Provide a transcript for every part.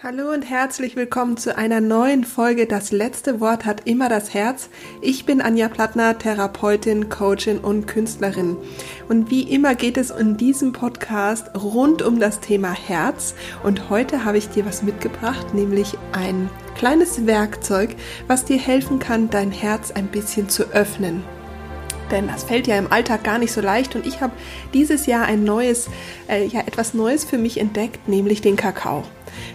Hallo und herzlich willkommen zu einer neuen Folge Das letzte Wort hat immer das Herz. Ich bin Anja Plattner, Therapeutin, Coachin und Künstlerin. Und wie immer geht es in diesem Podcast rund um das Thema Herz. Und heute habe ich dir was mitgebracht, nämlich ein kleines Werkzeug, was dir helfen kann, dein Herz ein bisschen zu öffnen denn das fällt ja im Alltag gar nicht so leicht und ich habe dieses Jahr ein neues, äh, ja etwas Neues für mich entdeckt, nämlich den Kakao.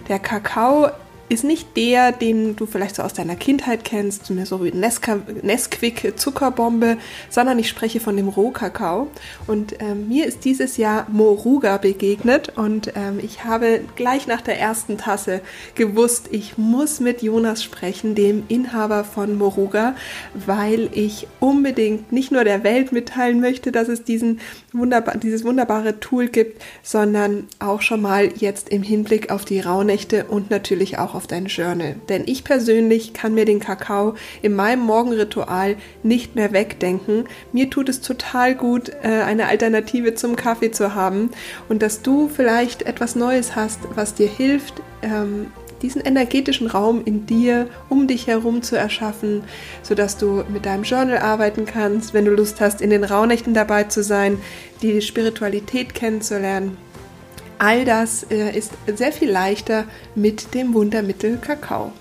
Der Kakao ist nicht der, den du vielleicht so aus deiner Kindheit kennst, so wie Nesquik Zuckerbombe, sondern ich spreche von dem Rohkakao. Und ähm, mir ist dieses Jahr Moruga begegnet und ähm, ich habe gleich nach der ersten Tasse gewusst, ich muss mit Jonas sprechen, dem Inhaber von Moruga, weil ich unbedingt nicht nur der Welt mitteilen möchte, dass es diesen wunderbar, dieses wunderbare Tool gibt, sondern auch schon mal jetzt im Hinblick auf die Rauhnächte und natürlich auch auf dein Journal. Denn ich persönlich kann mir den Kakao in meinem Morgenritual nicht mehr wegdenken. Mir tut es total gut, äh, eine Alternative zum Kaffee zu haben und dass du vielleicht etwas Neues hast, was dir hilft, ähm, diesen energetischen Raum in dir, um dich herum zu erschaffen, sodass du mit deinem Journal arbeiten kannst, wenn du Lust hast, in den Rauhnächten dabei zu sein, die Spiritualität kennenzulernen All das äh, ist sehr viel leichter mit dem Wundermittel Kakao.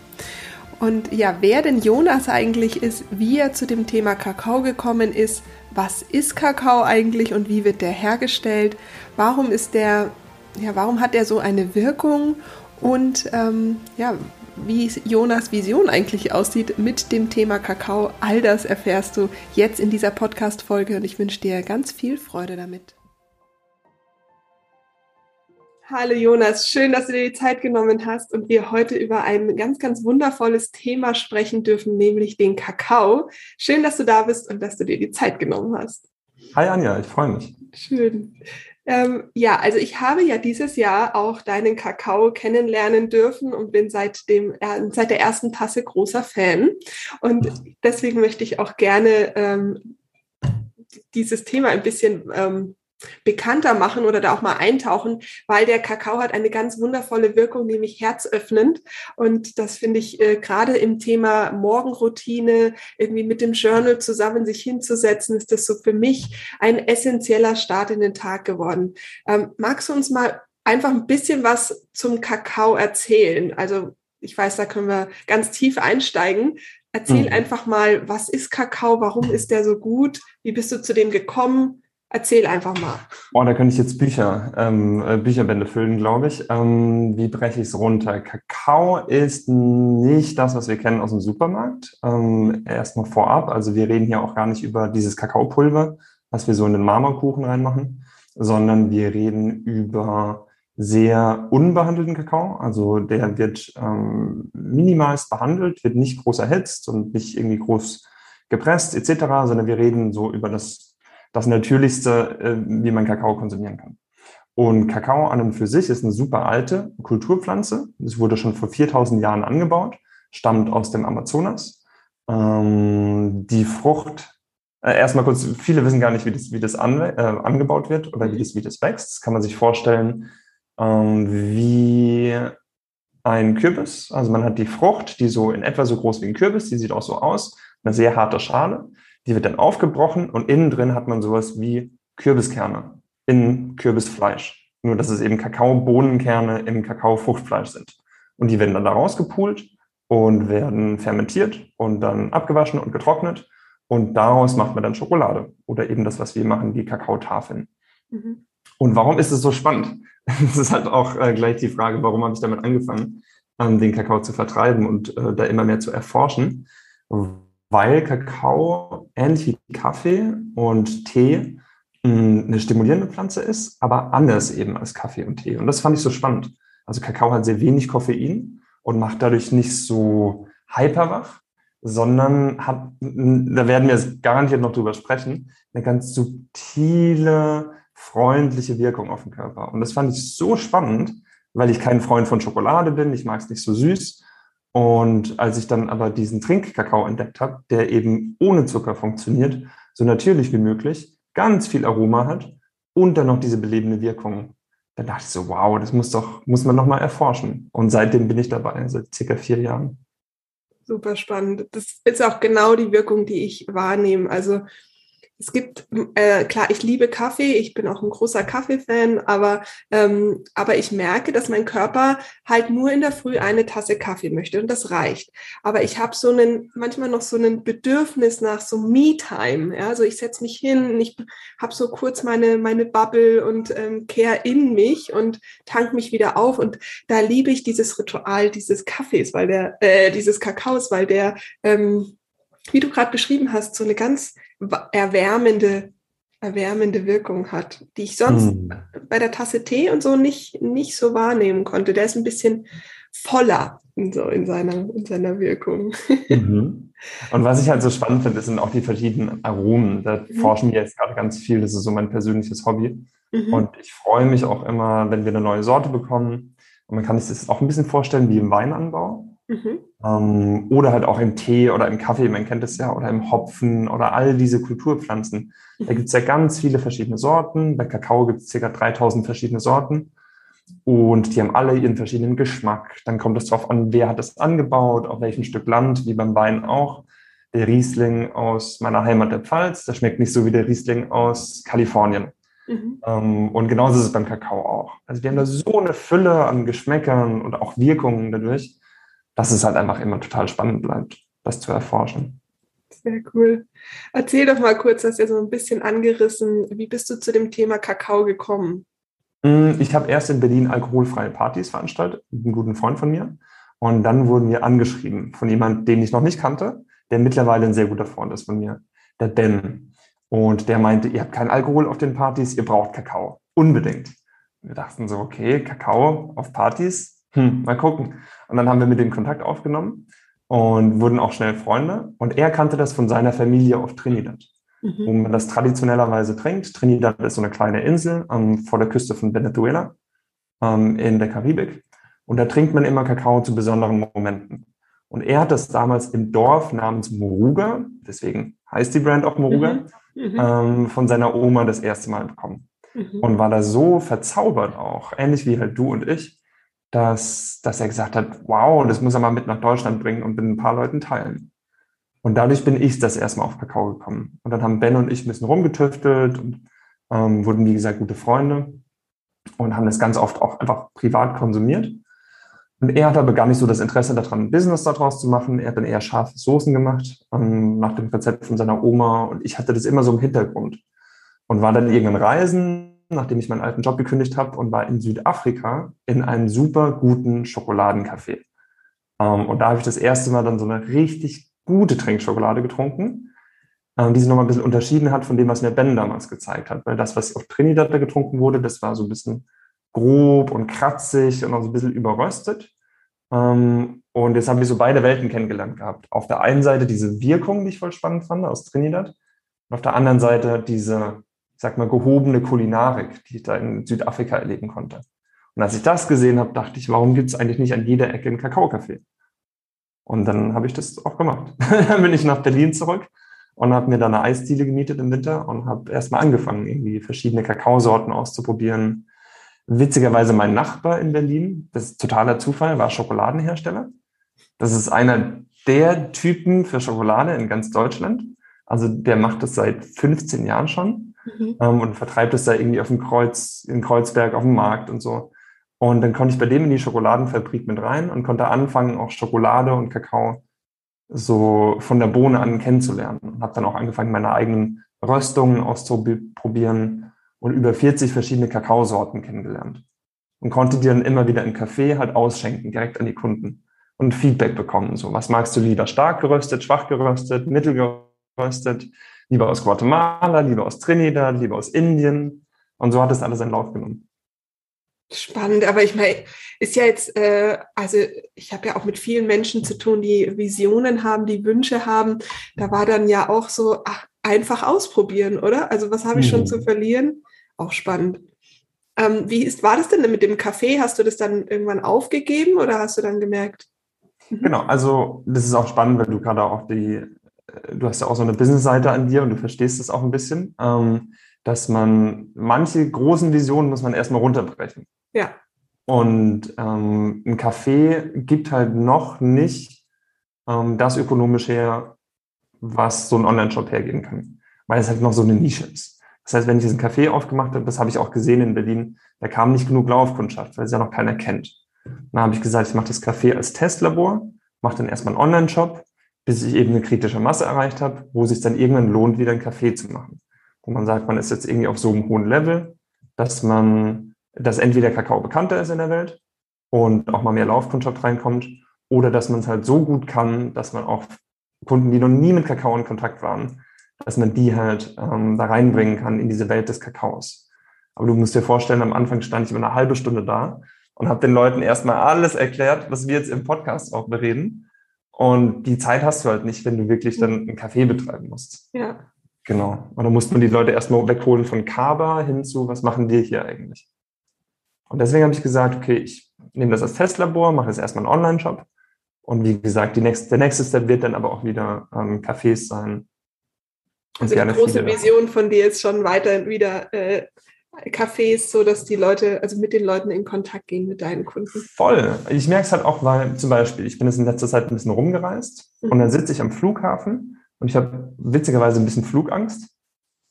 Und ja, wer denn Jonas eigentlich ist, wie er zu dem Thema Kakao gekommen ist, was ist Kakao eigentlich und wie wird der hergestellt, warum ist der, ja, warum hat er so eine Wirkung und ähm, ja, wie Jonas Vision eigentlich aussieht mit dem Thema Kakao, all das erfährst du jetzt in dieser Podcast-Folge und ich wünsche dir ganz viel Freude damit. Hallo Jonas, schön, dass du dir die Zeit genommen hast und wir heute über ein ganz, ganz wundervolles Thema sprechen dürfen, nämlich den Kakao. Schön, dass du da bist und dass du dir die Zeit genommen hast. Hi Anja, ich freue mich. Schön. Ähm, ja, also ich habe ja dieses Jahr auch deinen Kakao kennenlernen dürfen und bin seit dem äh, seit der ersten Tasse großer Fan. Und deswegen möchte ich auch gerne ähm, dieses Thema ein bisschen ähm, bekannter machen oder da auch mal eintauchen, weil der Kakao hat eine ganz wundervolle Wirkung, nämlich herzöffnend. Und das finde ich äh, gerade im Thema Morgenroutine, irgendwie mit dem Journal zusammen sich hinzusetzen, ist das so für mich ein essentieller Start in den Tag geworden. Ähm, magst du uns mal einfach ein bisschen was zum Kakao erzählen? Also ich weiß, da können wir ganz tief einsteigen. Erzähl mhm. einfach mal, was ist Kakao? Warum ist der so gut? Wie bist du zu dem gekommen? Erzähl einfach mal. Oh, da könnte ich jetzt Bücher, ähm, äh, Bücherbände füllen, glaube ich. Ähm, wie breche ich es runter? Kakao ist nicht das, was wir kennen aus dem Supermarkt. Ähm, Erstmal vorab. Also wir reden hier auch gar nicht über dieses Kakaopulver, was wir so in den Marmorkuchen reinmachen, sondern wir reden über sehr unbehandelten Kakao. Also der wird ähm, minimalst behandelt, wird nicht groß erhitzt und nicht irgendwie groß gepresst etc., sondern wir reden so über das das Natürlichste, äh, wie man Kakao konsumieren kann. Und Kakao an und für sich ist eine super alte Kulturpflanze. Es wurde schon vor 4000 Jahren angebaut, stammt aus dem Amazonas. Ähm, die Frucht, äh, erstmal kurz, viele wissen gar nicht, wie das, wie das an, äh, angebaut wird oder wie das, wie das wächst. Das kann man sich vorstellen ähm, wie ein Kürbis. Also man hat die Frucht, die so in etwa so groß wie ein Kürbis, die sieht auch so aus, eine sehr harte Schale. Die wird dann aufgebrochen und innen drin hat man sowas wie Kürbiskerne in Kürbisfleisch. Nur, dass es eben Kakaobohnenkerne im Kakaofruchtfleisch sind. Und die werden dann da rausgepult und werden fermentiert und dann abgewaschen und getrocknet. Und daraus macht man dann Schokolade oder eben das, was wir machen, die Kakaotafeln. Mhm. Und warum ist es so spannend? Das ist halt auch äh, gleich die Frage, warum habe ich damit angefangen, ähm, den Kakao zu vertreiben und äh, da immer mehr zu erforschen weil Kakao ähnlich wie Kaffee und Tee hm, eine stimulierende Pflanze ist, aber anders eben als Kaffee und Tee. Und das fand ich so spannend. Also Kakao hat sehr wenig Koffein und macht dadurch nicht so hyperwach, sondern hat, da werden wir garantiert noch drüber sprechen, eine ganz subtile, freundliche Wirkung auf den Körper. Und das fand ich so spannend, weil ich kein Freund von Schokolade bin, ich mag es nicht so süß und als ich dann aber diesen Trinkkakao entdeckt habe, der eben ohne Zucker funktioniert, so natürlich wie möglich, ganz viel Aroma hat und dann noch diese belebende Wirkung dann dachte ich so, wow, das muss doch, muss man noch mal erforschen. Und seitdem bin ich dabei, seit circa vier Jahren. Super spannend. Das ist auch genau die Wirkung, die ich wahrnehme. Also es gibt, äh, klar, ich liebe Kaffee, ich bin auch ein großer Kaffee-Fan, aber, ähm, aber ich merke, dass mein Körper halt nur in der Früh eine Tasse Kaffee möchte und das reicht. Aber ich habe so einen, manchmal noch so ein Bedürfnis nach so Me-Time. Ja? Also ich setze mich hin, ich habe so kurz meine, meine Bubble und ähm, kehre in mich und tank mich wieder auf. Und da liebe ich dieses Ritual dieses Kaffees, weil der, äh, dieses Kakaos, weil der, ähm, wie du gerade beschrieben hast, so eine ganz erwärmende, erwärmende Wirkung hat, die ich sonst hm. bei der Tasse Tee und so nicht, nicht so wahrnehmen konnte. Der ist ein bisschen voller in, so in, seiner, in seiner Wirkung. Mhm. Und was ich halt so spannend finde, sind auch die verschiedenen Aromen. Da mhm. forschen wir jetzt gerade ganz viel. Das ist so mein persönliches Hobby. Mhm. Und ich freue mich auch immer, wenn wir eine neue Sorte bekommen. Und man kann sich das auch ein bisschen vorstellen wie im Weinanbau. Mhm. Ähm, oder halt auch im Tee oder im Kaffee, man kennt es ja, oder im Hopfen oder all diese Kulturpflanzen. Da mhm. gibt es ja ganz viele verschiedene Sorten. Bei Kakao gibt es ca. 3000 verschiedene Sorten. Und die haben alle ihren verschiedenen Geschmack. Dann kommt es darauf an, wer hat das angebaut, auf welchem Stück Land, wie beim Wein auch. Der Riesling aus meiner Heimat der Pfalz, der schmeckt nicht so wie der Riesling aus Kalifornien. Mhm. Ähm, und genauso ist es beim Kakao auch. Also wir haben da so eine Fülle an Geschmäckern und auch Wirkungen dadurch dass es halt einfach immer total spannend bleibt, das zu erforschen. Sehr cool. Erzähl doch mal kurz, hast ja so ein bisschen angerissen, wie bist du zu dem Thema Kakao gekommen? Mm, ich habe erst in Berlin alkoholfreie Partys veranstaltet, mit einem guten Freund von mir. Und dann wurden wir angeschrieben von jemandem, den ich noch nicht kannte, der mittlerweile ein sehr guter Freund ist von mir, der Ben. Und der meinte, ihr habt keinen Alkohol auf den Partys, ihr braucht Kakao. Unbedingt. Wir dachten so, okay, Kakao auf Partys, hm, mal gucken. Und dann haben wir mit dem Kontakt aufgenommen und wurden auch schnell Freunde. Und er kannte das von seiner Familie auf Trinidad, mhm. wo man das traditionellerweise trinkt. Trinidad ist so eine kleine Insel ähm, vor der Küste von Venezuela ähm, in der Karibik. Und da trinkt man immer Kakao zu besonderen Momenten. Und er hat das damals im Dorf namens Moruga, deswegen heißt die Brand auch Moruga, mhm. Mhm. Ähm, von seiner Oma das erste Mal bekommen. Mhm. Und war da so verzaubert auch, ähnlich wie halt du und ich, dass, dass er gesagt hat, wow, das muss er mal mit nach Deutschland bringen und mit ein paar Leuten teilen. Und dadurch bin ich das erstmal auf Kakao gekommen. Und dann haben Ben und ich ein bisschen rumgetüftelt und ähm, wurden, wie gesagt, gute Freunde und haben das ganz oft auch einfach privat konsumiert. Und er hat aber gar nicht so das Interesse daran, ein Business daraus zu machen. Er hat dann eher scharfe Soßen gemacht, ähm, nach dem Rezept von seiner Oma. Und ich hatte das immer so im Hintergrund. Und war dann irgendwann reisen nachdem ich meinen alten Job gekündigt habe und war in Südafrika in einem super guten Schokoladencafé. Ähm, und da habe ich das erste Mal dann so eine richtig gute Trinkschokolade getrunken, ähm, die sich nochmal ein bisschen unterschieden hat von dem, was mir Ben damals gezeigt hat. Weil das, was auf Trinidad da getrunken wurde, das war so ein bisschen grob und kratzig und auch so ein bisschen überröstet. Ähm, und jetzt haben wir so beide Welten kennengelernt gehabt. Auf der einen Seite diese Wirkung, die ich voll spannend fand aus Trinidad. Und auf der anderen Seite diese sag mal, gehobene Kulinarik, die ich da in Südafrika erleben konnte. Und als ich das gesehen habe, dachte ich, warum gibt es eigentlich nicht an jeder Ecke ein Kakaocafé? Und dann habe ich das auch gemacht. dann bin ich nach Berlin zurück und habe mir da eine Eisdiele gemietet im Winter und habe erstmal angefangen, irgendwie verschiedene Kakaosorten auszuprobieren. Witzigerweise mein Nachbar in Berlin, das ist totaler Zufall, war Schokoladenhersteller. Das ist einer der Typen für Schokolade in ganz Deutschland. Also der macht das seit 15 Jahren schon mhm. ähm, und vertreibt es da irgendwie auf dem Kreuz, in Kreuzberg auf dem Markt und so. Und dann konnte ich bei dem in die Schokoladenfabrik mit rein und konnte anfangen, auch Schokolade und Kakao so von der Bohne an kennenzulernen. Und habe dann auch angefangen, meine eigenen Röstungen auszuprobieren und über 40 verschiedene Kakaosorten kennengelernt. Und konnte die dann immer wieder im Café halt ausschenken, direkt an die Kunden und Feedback bekommen. So, was magst du lieber? Stark geröstet, schwach geröstet, mittel geröstet? Lieber aus Guatemala, lieber aus Trinidad, lieber aus Indien. Und so hat es alles seinen Lauf genommen. Spannend, aber ich meine, ist ja jetzt, äh, also ich habe ja auch mit vielen Menschen zu tun, die Visionen haben, die Wünsche haben. Da war dann ja auch so, ach, einfach ausprobieren, oder? Also was habe ich schon zu hm. verlieren? Auch spannend. Ähm, wie ist, war das denn mit dem Kaffee? Hast du das dann irgendwann aufgegeben oder hast du dann gemerkt? Mhm. Genau, also das ist auch spannend, wenn du gerade auch die du hast ja auch so eine Business-Seite an dir und du verstehst es auch ein bisschen. Ähm, dass man manche großen Visionen muss man erstmal runterbrechen. Ja. Und ähm, ein Café gibt halt noch nicht ähm, das ökonomisch her, was so ein Online-Shop hergeben kann, weil es halt noch so eine Nische ist. Das heißt, wenn ich diesen Café aufgemacht habe, das habe ich auch gesehen in Berlin, da kam nicht genug Laufkundschaft, weil es ja noch keiner kennt. Dann habe ich gesagt, ich mache das Café als Testlabor, mache dann erstmal einen Online-Shop, bis ich eben eine kritische Masse erreicht habe, wo sich dann irgendwann lohnt, wieder ein Café zu machen. Wo man sagt, man ist jetzt irgendwie auf so einem hohen Level, dass man, dass entweder Kakao bekannter ist in der Welt und auch mal mehr Laufkundschaft reinkommt, oder dass man es halt so gut kann, dass man auch Kunden, die noch nie mit Kakao in Kontakt waren, dass man die halt ähm, da reinbringen kann in diese Welt des Kakaos. Aber du musst dir vorstellen, am Anfang stand ich über eine halbe Stunde da und habe den Leuten erstmal alles erklärt, was wir jetzt im Podcast auch bereden. Und die Zeit hast du halt nicht, wenn du wirklich dann einen Café betreiben musst. Ja. Genau. Und dann musst man die Leute erstmal wegholen von Kaba hin zu, was machen wir hier eigentlich? Und deswegen habe ich gesagt, okay, ich nehme das als Testlabor, mache jetzt erstmal einen Online-Shop. Und wie gesagt, die nächste, der nächste Step wird dann aber auch wieder ähm, Cafés sein. Und also die große Vision von dir ist schon weiter wieder äh, Cafés, so dass die Leute, also mit den Leuten in Kontakt gehen, mit deinen Kunden. Voll. Ich merke es halt auch, weil zum Beispiel, ich bin jetzt in letzter Zeit ein bisschen rumgereist mhm. und dann sitze ich am Flughafen und ich habe witzigerweise ein bisschen Flugangst,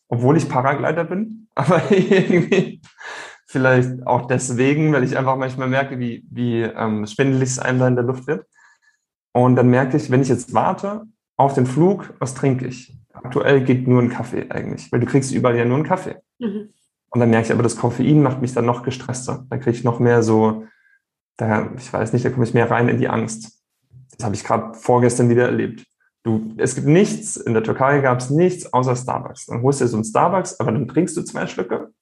obwohl ich Paraglider bin, aber irgendwie vielleicht auch deswegen, weil ich einfach manchmal merke, wie, wie ähm, schwindelig es einem da in der Luft wird. Und dann merke ich, wenn ich jetzt warte auf den Flug, was trinke ich? Aktuell geht nur ein Kaffee eigentlich, weil du kriegst überall ja nur einen Kaffee. Mhm. Und dann merke ich aber, das Koffein macht mich dann noch gestresster. Da kriege ich noch mehr so, da, ich weiß nicht, da komme ich mehr rein in die Angst. Das habe ich gerade vorgestern wieder erlebt. Du, es gibt nichts, in der Türkei gab es nichts außer Starbucks. Dann holst du dir so einen Starbucks, aber dann trinkst du zwei Schlücke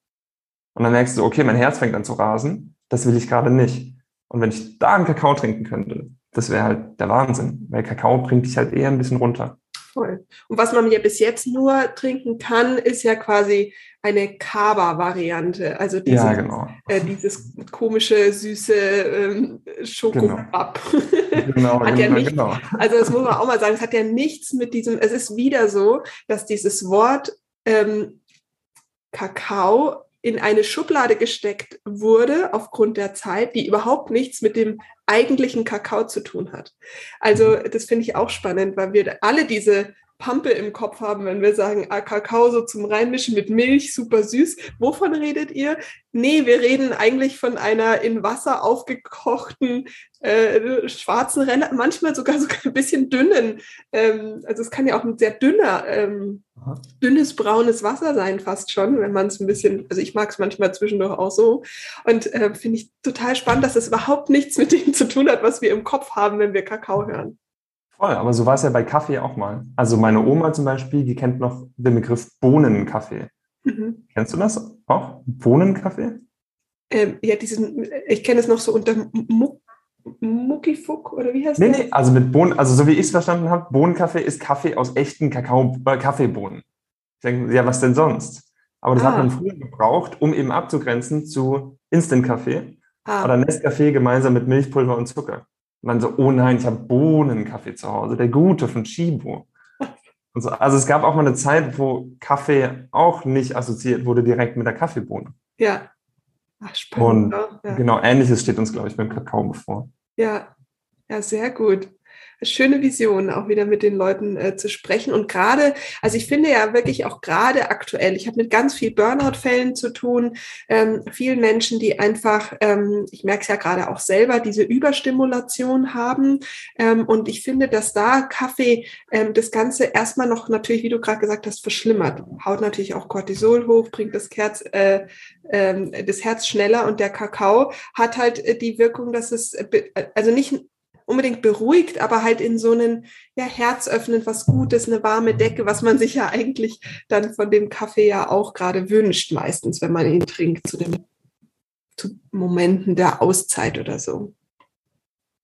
und dann merkst du, okay, mein Herz fängt an zu rasen. Das will ich gerade nicht. Und wenn ich da einen Kakao trinken könnte, das wäre halt der Wahnsinn, weil Kakao bringt dich halt eher ein bisschen runter. Voll. Und was man ja bis jetzt nur trinken kann, ist ja quasi eine Kaba-Variante. Also dieses, ja, genau. äh, dieses komische, süße ähm, Schokobab. Genau, genau, hat ja genau, nicht, genau. Also das muss man auch mal sagen, es hat ja nichts mit diesem, es ist wieder so, dass dieses Wort ähm, Kakao in eine Schublade gesteckt wurde aufgrund der Zeit, die überhaupt nichts mit dem eigentlichen Kakao zu tun hat. Also das finde ich auch spannend, weil wir alle diese Pampe im Kopf haben, wenn wir sagen, ah, Kakao so zum Reinmischen mit Milch, super süß. Wovon redet ihr? Nee, wir reden eigentlich von einer in Wasser aufgekochten äh, schwarzen manchmal sogar sogar ein bisschen dünnen. Ähm, also es kann ja auch ein sehr dünner, ähm, dünnes braunes Wasser sein, fast schon, wenn man es ein bisschen, also ich mag es manchmal zwischendurch auch so. Und äh, finde ich total spannend, dass es überhaupt nichts mit dem zu tun hat, was wir im Kopf haben, wenn wir Kakao hören. Voll, aber so war es ja bei Kaffee auch mal. Also meine Oma zum Beispiel, die kennt noch den Begriff Bohnenkaffee. Mhm. Kennst du das auch? Bohnenkaffee? Ähm, ja, diesen, ich kenne es noch so unter Muck, Muckifuck oder wie heißt nee, das? Nee, also mit Bohnen, also so wie ich es verstanden habe, Bohnenkaffee ist Kaffee aus echten Kakao, äh, Kaffeebohnen. Ich denke, ja, was denn sonst? Aber das ah. hat man früher gebraucht, um eben abzugrenzen zu Instant-Kaffee ah. oder Nescafé gemeinsam mit Milchpulver und Zucker. Dann so, oh nein, ich habe Bohnenkaffee zu Hause, der gute von Chibo. So. Also es gab auch mal eine Zeit, wo Kaffee auch nicht assoziiert wurde direkt mit der Kaffeebohne. Ja. Ach, spannend. Und ja. genau, ähnliches steht uns, glaube ich, beim Kakao bevor. Ja, ja, sehr gut schöne Vision, auch wieder mit den Leuten äh, zu sprechen. Und gerade, also ich finde ja wirklich auch gerade aktuell, ich habe mit ganz viel Burnout-Fällen zu tun, ähm, vielen Menschen, die einfach, ähm, ich merke es ja gerade auch selber, diese Überstimulation haben. Ähm, und ich finde, dass da Kaffee ähm, das Ganze erstmal noch natürlich, wie du gerade gesagt hast, verschlimmert. Haut natürlich auch Cortisol hoch, bringt das Herz, äh, äh, das Herz schneller und der Kakao hat halt äh, die Wirkung, dass es, äh, also nicht unbedingt beruhigt, aber halt in so einen ja, Herz öffnen, was Gutes, eine warme Decke, was man sich ja eigentlich dann von dem Kaffee ja auch gerade wünscht, meistens, wenn man ihn trinkt, zu den zu Momenten der Auszeit oder so.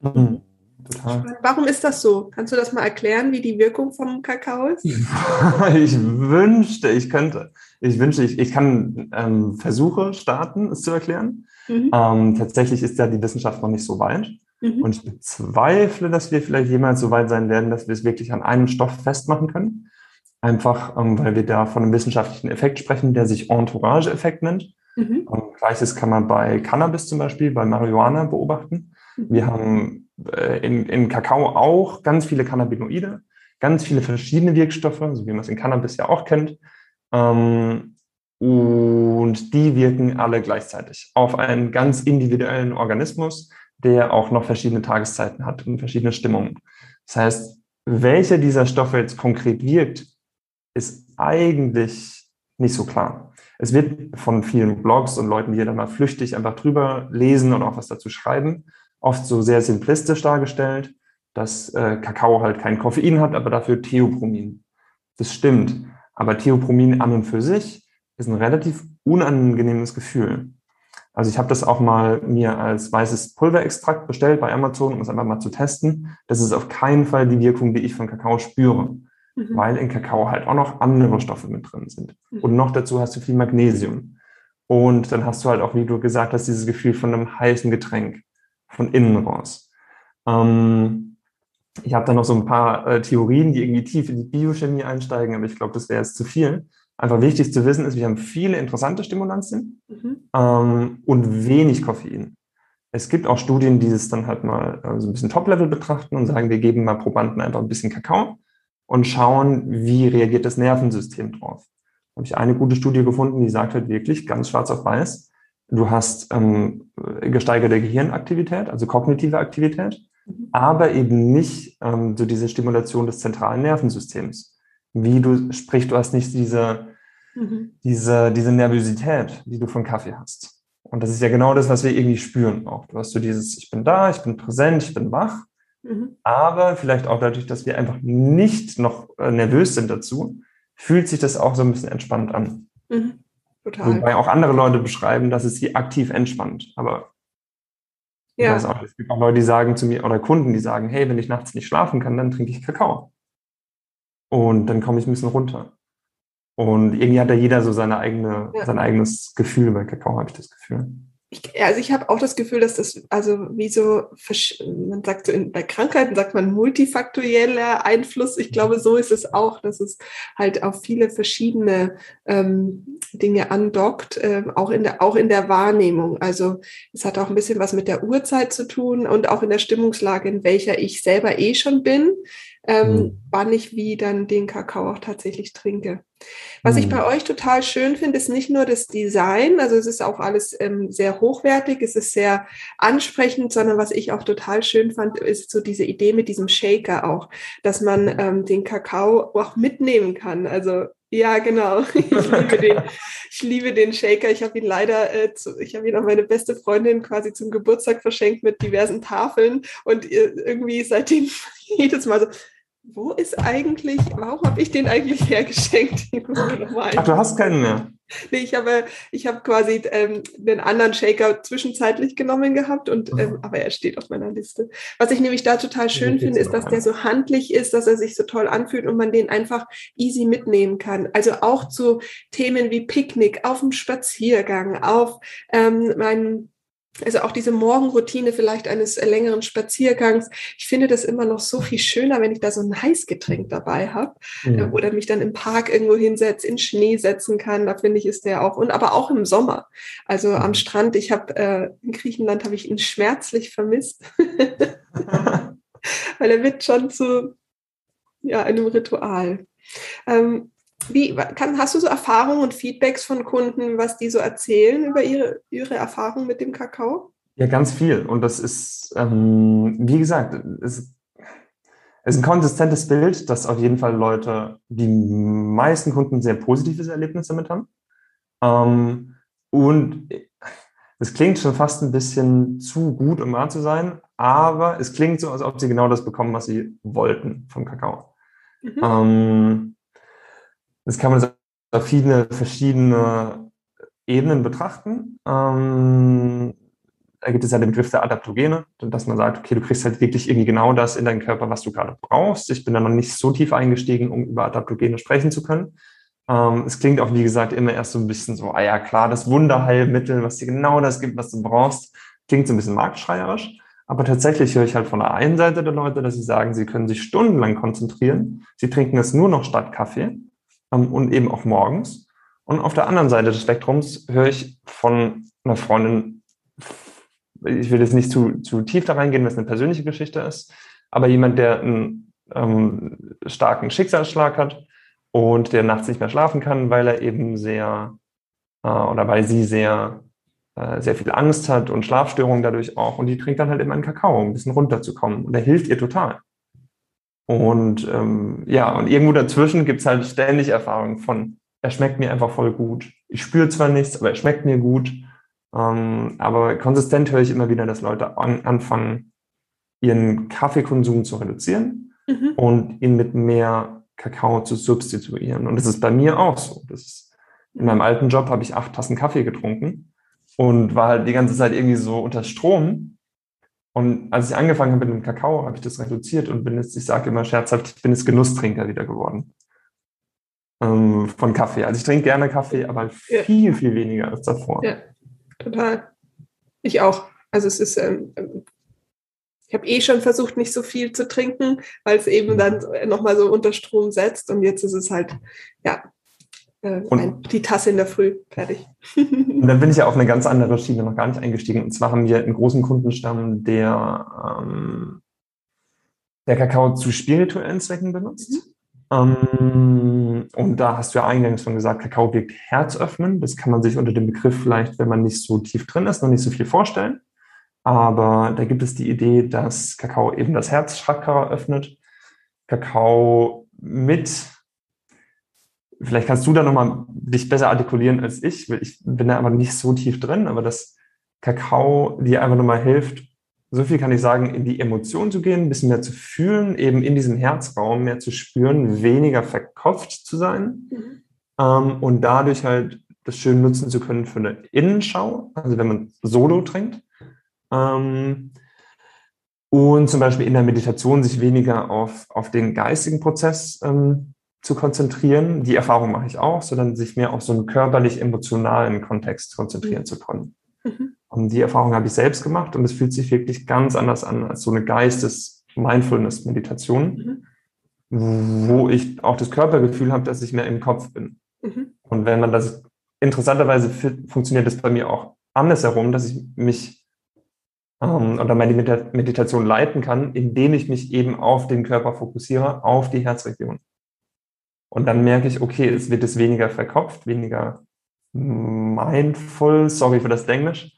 Mhm. Total. Warum ist das so? Kannst du das mal erklären, wie die Wirkung vom Kakao ist? ich wünschte, ich könnte. Ich wünschte, ich, ich kann ähm, Versuche starten, es zu erklären. Mhm. Ähm, tatsächlich ist ja die Wissenschaft noch nicht so weit. Mhm. Und ich bezweifle, dass wir vielleicht jemals so weit sein werden, dass wir es wirklich an einem Stoff festmachen können. Einfach, ähm, weil wir da von einem wissenschaftlichen Effekt sprechen, der sich Entourage-Effekt nennt. Mhm. Ähm, Gleiches kann man bei Cannabis zum Beispiel, bei Marihuana beobachten. Mhm. Wir haben äh, in, in Kakao auch ganz viele Cannabinoide, ganz viele verschiedene Wirkstoffe, so wie man es in Cannabis ja auch kennt. Ähm, und die wirken alle gleichzeitig auf einen ganz individuellen Organismus, der auch noch verschiedene Tageszeiten hat und verschiedene Stimmungen. Das heißt, welcher dieser Stoffe jetzt konkret wirkt, ist eigentlich nicht so klar. Es wird von vielen Blogs und Leuten, die da mal flüchtig einfach drüber lesen und auch was dazu schreiben, oft so sehr simplistisch dargestellt, dass äh, Kakao halt kein Koffein hat, aber dafür Theopromin. Das stimmt. Aber Theopromin an und für sich ist ein relativ unangenehmes Gefühl. Also ich habe das auch mal mir als weißes Pulverextrakt bestellt bei Amazon, um es einfach mal zu testen. Das ist auf keinen Fall die Wirkung, die ich von Kakao spüre, mhm. weil in Kakao halt auch noch andere Stoffe mit drin sind. Mhm. Und noch dazu hast du viel Magnesium. Und dann hast du halt auch, wie du gesagt hast, dieses Gefühl von einem heißen Getränk von innen raus. Ähm, ich habe da noch so ein paar äh, Theorien, die irgendwie tief in die Biochemie einsteigen, aber ich glaube, das wäre jetzt zu viel. Einfach wichtig zu wissen ist, wir haben viele interessante Stimulantien mhm. ähm, und wenig Koffein. Es gibt auch Studien, die es dann halt mal äh, so ein bisschen Top-Level betrachten und sagen, wir geben mal Probanden einfach ein bisschen Kakao und schauen, wie reagiert das Nervensystem drauf. Da habe ich eine gute Studie gefunden, die sagt halt wirklich ganz schwarz auf weiß, du hast ähm, gesteigerte Gehirnaktivität, also kognitive Aktivität, mhm. aber eben nicht ähm, so diese Stimulation des zentralen Nervensystems wie du, sprich, du hast nicht diese, mhm. diese, diese Nervosität, die du von Kaffee hast. Und das ist ja genau das, was wir irgendwie spüren auch. Du hast so dieses, ich bin da, ich bin präsent, ich bin wach. Mhm. Aber vielleicht auch dadurch, dass wir einfach nicht noch äh, nervös sind dazu, fühlt sich das auch so ein bisschen entspannt an. Mhm. Total. Wobei auch andere Leute beschreiben, dass es sie aktiv entspannt. Aber ja. ich weiß auch, es gibt auch Leute, die sagen zu mir, oder Kunden, die sagen, hey, wenn ich nachts nicht schlafen kann, dann trinke ich Kakao. Und dann komme ich ein bisschen runter. Und irgendwie hat da jeder so seine eigene, ja. sein eigenes Gefühl bei Kakao, habe ich das Gefühl. Ich, also ich habe auch das Gefühl, dass das, also wie so, man sagt so, in, bei Krankheiten sagt man multifaktorieller Einfluss. Ich glaube, so ist es auch, dass es halt auf viele verschiedene ähm, Dinge andockt, äh, auch, in der, auch in der Wahrnehmung. Also es hat auch ein bisschen was mit der Uhrzeit zu tun und auch in der Stimmungslage, in welcher ich selber eh schon bin ähm, mhm. wann ich wie dann den Kakao auch tatsächlich trinke. Was mhm. ich bei euch total schön finde, ist nicht nur das Design, also es ist auch alles ähm, sehr hochwertig, es ist sehr ansprechend, sondern was ich auch total schön fand, ist so diese Idee mit diesem Shaker auch, dass man ähm, den Kakao auch mitnehmen kann. Also ja, genau. Ich liebe den, ich liebe den Shaker. Ich habe ihn leider, äh, zu, ich habe ihn an meine beste Freundin quasi zum Geburtstag verschenkt mit diversen Tafeln und äh, irgendwie seitdem jedes Mal so, wo ist eigentlich, warum habe ich den eigentlich hergeschenkt? Ach, du hast keinen mehr. Nee, ich habe, ich habe quasi ähm, den anderen Shaker zwischenzeitlich genommen gehabt und ähm, aber er steht auf meiner Liste. Was ich nämlich da total schön finde, ist, dass der so handlich ist, dass er sich so toll anfühlt und man den einfach easy mitnehmen kann. Also auch zu Themen wie Picknick, auf dem Spaziergang, auf ähm, meinen also auch diese Morgenroutine vielleicht eines längeren Spaziergangs. Ich finde das immer noch so viel schöner, wenn ich da so ein Heißgetränk dabei habe ja. Äh, oder mich dann im Park irgendwo hinsetze, in Schnee setzen kann. Da finde ich ist der auch und aber auch im Sommer. Also am Strand. Ich habe äh, in Griechenland habe ich ihn schmerzlich vermisst, weil er wird schon zu ja einem Ritual. Ähm, wie, kann, hast du so Erfahrungen und Feedbacks von Kunden, was die so erzählen über ihre, ihre Erfahrung mit dem Kakao? Ja, ganz viel. Und das ist, ähm, wie gesagt, es ist ein konsistentes Bild, dass auf jeden Fall Leute, die meisten Kunden sehr positives Erlebnis damit haben. Ähm, und es klingt schon fast ein bisschen zu gut, um wahr zu sein, aber es klingt so, als ob sie genau das bekommen, was sie wollten vom Kakao. Mhm. Ähm, das kann man auf viele verschiedene Ebenen betrachten. Ähm, da gibt es ja den Begriff der Adaptogene, dass man sagt, okay, du kriegst halt wirklich irgendwie genau das in deinen Körper, was du gerade brauchst. Ich bin da noch nicht so tief eingestiegen, um über Adaptogene sprechen zu können. Ähm, es klingt auch, wie gesagt, immer erst so ein bisschen so, ah ja, klar, das Wunderheilmittel, was dir genau das gibt, was du brauchst, klingt so ein bisschen marktschreierisch. Aber tatsächlich höre ich halt von der einen Seite der Leute, dass sie sagen, sie können sich stundenlang konzentrieren. Sie trinken es nur noch statt Kaffee und eben auch morgens. Und auf der anderen Seite des Spektrums höre ich von einer Freundin, ich will jetzt nicht zu, zu tief da reingehen, was eine persönliche Geschichte ist, aber jemand, der einen ähm, starken Schicksalsschlag hat und der nachts nicht mehr schlafen kann, weil er eben sehr äh, oder weil sie sehr äh, sehr viel Angst hat und Schlafstörungen dadurch auch. Und die trinkt dann halt immer einen Kakao, um ein bisschen runterzukommen. Und der hilft ihr total. Und ähm, ja, und irgendwo dazwischen gibt's halt ständig Erfahrungen von, er schmeckt mir einfach voll gut. Ich spüre zwar nichts, aber er schmeckt mir gut. Ähm, aber konsistent höre ich immer wieder, dass Leute an, anfangen, ihren Kaffeekonsum zu reduzieren mhm. und ihn mit mehr Kakao zu substituieren. Und das ist bei mir auch so. Das ist, in meinem alten Job habe ich acht Tassen Kaffee getrunken und war halt die ganze Zeit irgendwie so unter Strom. Und als ich angefangen habe mit dem Kakao, habe ich das reduziert und bin jetzt, ich sage immer scherzhaft, ich bin jetzt Genusstrinker wieder geworden. Ähm, von Kaffee. Also ich trinke gerne Kaffee, aber ja. viel, viel weniger als davor. Ja, total. Ich auch. Also es ist, ähm, ich habe eh schon versucht, nicht so viel zu trinken, weil es eben dann nochmal so unter Strom setzt. Und jetzt ist es halt, ja, äh, und, die Tasse in der Früh, fertig. und dann bin ich ja auf eine ganz andere Schiene noch gar nicht eingestiegen. Und zwar haben wir einen großen Kundenstamm, der, ähm, der Kakao zu spirituellen Zwecken benutzt. Mhm. Ähm, und da hast du ja eingangs schon gesagt, Kakao wirkt herzöffnen. Das kann man sich unter dem Begriff vielleicht, wenn man nicht so tief drin ist, noch nicht so viel vorstellen. Aber da gibt es die Idee, dass Kakao eben das Herzchakra öffnet. Kakao mit Vielleicht kannst du da nochmal dich besser artikulieren als ich. Ich bin da aber nicht so tief drin, aber dass Kakao dir einfach nochmal hilft, so viel kann ich sagen, in die Emotion zu gehen, ein bisschen mehr zu fühlen, eben in diesem Herzraum mehr zu spüren, weniger verkopft zu sein mhm. ähm, und dadurch halt das schön nutzen zu können für eine Innenschau, also wenn man Solo trinkt. Ähm, und zum Beispiel in der Meditation sich weniger auf, auf den geistigen Prozess ähm, zu konzentrieren. Die Erfahrung mache ich auch, sondern sich mehr auf so einen körperlich-emotionalen Kontext konzentrieren mhm. zu können. Mhm. Und die Erfahrung habe ich selbst gemacht und es fühlt sich wirklich ganz anders an als so eine Geistes-Mindfulness-Meditation, mhm. wo ich auch das Körpergefühl habe, dass ich mehr im Kopf bin. Mhm. Und wenn man das, interessanterweise funktioniert das bei mir auch andersherum, dass ich mich ähm, oder meine Meditation leiten kann, indem ich mich eben auf den Körper fokussiere, auf die Herzregion. Und dann merke ich, okay, es wird es weniger verkopft, weniger mindful, sorry für das Englisch,